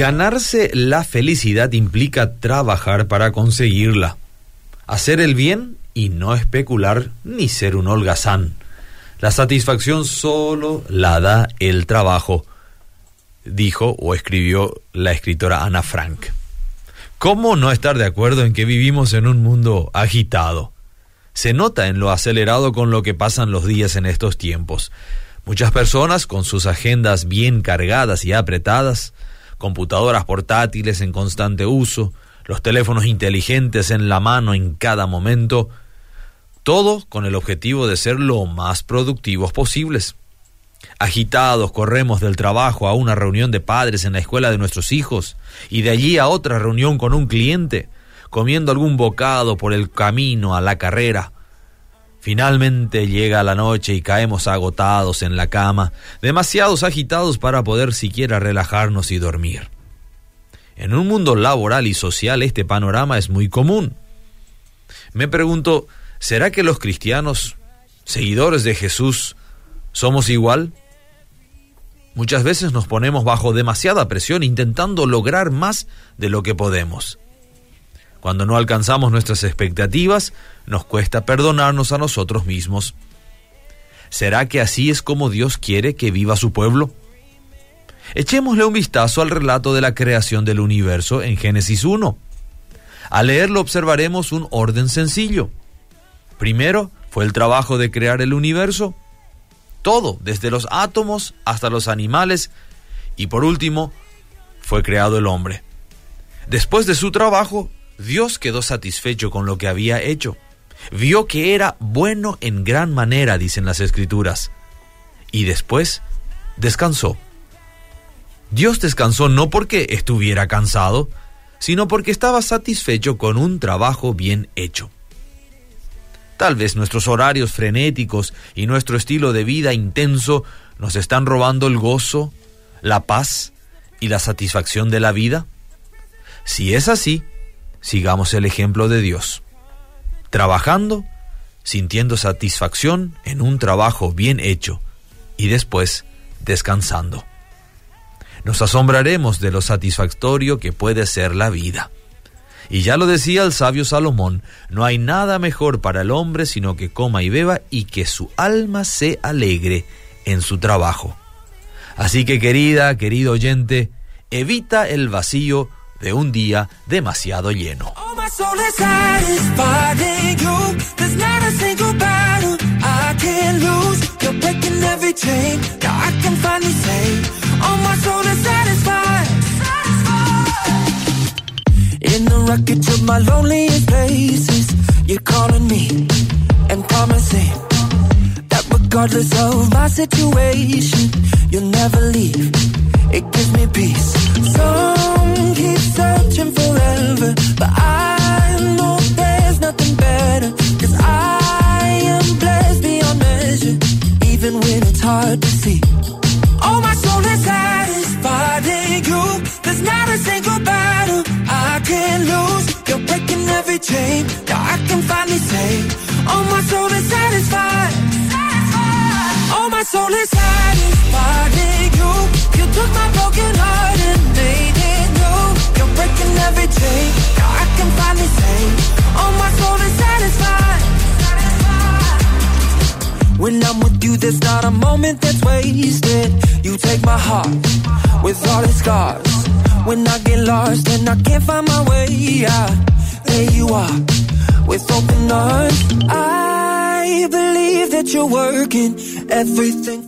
Ganarse la felicidad implica trabajar para conseguirla, hacer el bien y no especular ni ser un holgazán. La satisfacción solo la da el trabajo, dijo o escribió la escritora Ana Frank. ¿Cómo no estar de acuerdo en que vivimos en un mundo agitado? Se nota en lo acelerado con lo que pasan los días en estos tiempos. Muchas personas, con sus agendas bien cargadas y apretadas, computadoras portátiles en constante uso, los teléfonos inteligentes en la mano en cada momento, todo con el objetivo de ser lo más productivos posibles. Agitados corremos del trabajo a una reunión de padres en la escuela de nuestros hijos y de allí a otra reunión con un cliente, comiendo algún bocado por el camino a la carrera. Finalmente llega la noche y caemos agotados en la cama, demasiados agitados para poder siquiera relajarnos y dormir. En un mundo laboral y social este panorama es muy común. Me pregunto, ¿será que los cristianos, seguidores de Jesús, somos igual? Muchas veces nos ponemos bajo demasiada presión intentando lograr más de lo que podemos. Cuando no alcanzamos nuestras expectativas, nos cuesta perdonarnos a nosotros mismos. ¿Será que así es como Dios quiere que viva su pueblo? Echémosle un vistazo al relato de la creación del universo en Génesis 1. Al leerlo observaremos un orden sencillo. Primero fue el trabajo de crear el universo, todo, desde los átomos hasta los animales, y por último fue creado el hombre. Después de su trabajo, Dios quedó satisfecho con lo que había hecho. Vio que era bueno en gran manera, dicen las escrituras. Y después descansó. Dios descansó no porque estuviera cansado, sino porque estaba satisfecho con un trabajo bien hecho. Tal vez nuestros horarios frenéticos y nuestro estilo de vida intenso nos están robando el gozo, la paz y la satisfacción de la vida. Si es así, sigamos el ejemplo de Dios. Trabajando, sintiendo satisfacción en un trabajo bien hecho y después descansando. Nos asombraremos de lo satisfactorio que puede ser la vida. Y ya lo decía el sabio Salomón, no hay nada mejor para el hombre sino que coma y beba y que su alma se alegre en su trabajo. Así que querida, querido oyente, evita el vacío de un día demasiado lleno. In the wreckage of my loneliest places, you're calling me and promising that regardless of my situation, you'll never leave. It gives me peace. Some it's hard to see. Oh, my soul is satisfied in you. There's not a single battle I can lose. You're breaking every chain. Now I can finally say, Oh, my soul is satisfied. Oh, my soul is satisfied in you. You took my broken heart and made it new. You're breaking every chain. Now I can finally say, Oh, my When I'm with you, there's not a moment that's wasted. You take my heart with all its scars. When I get lost and I can't find my way out, there you are with open arms. I believe that you're working everything.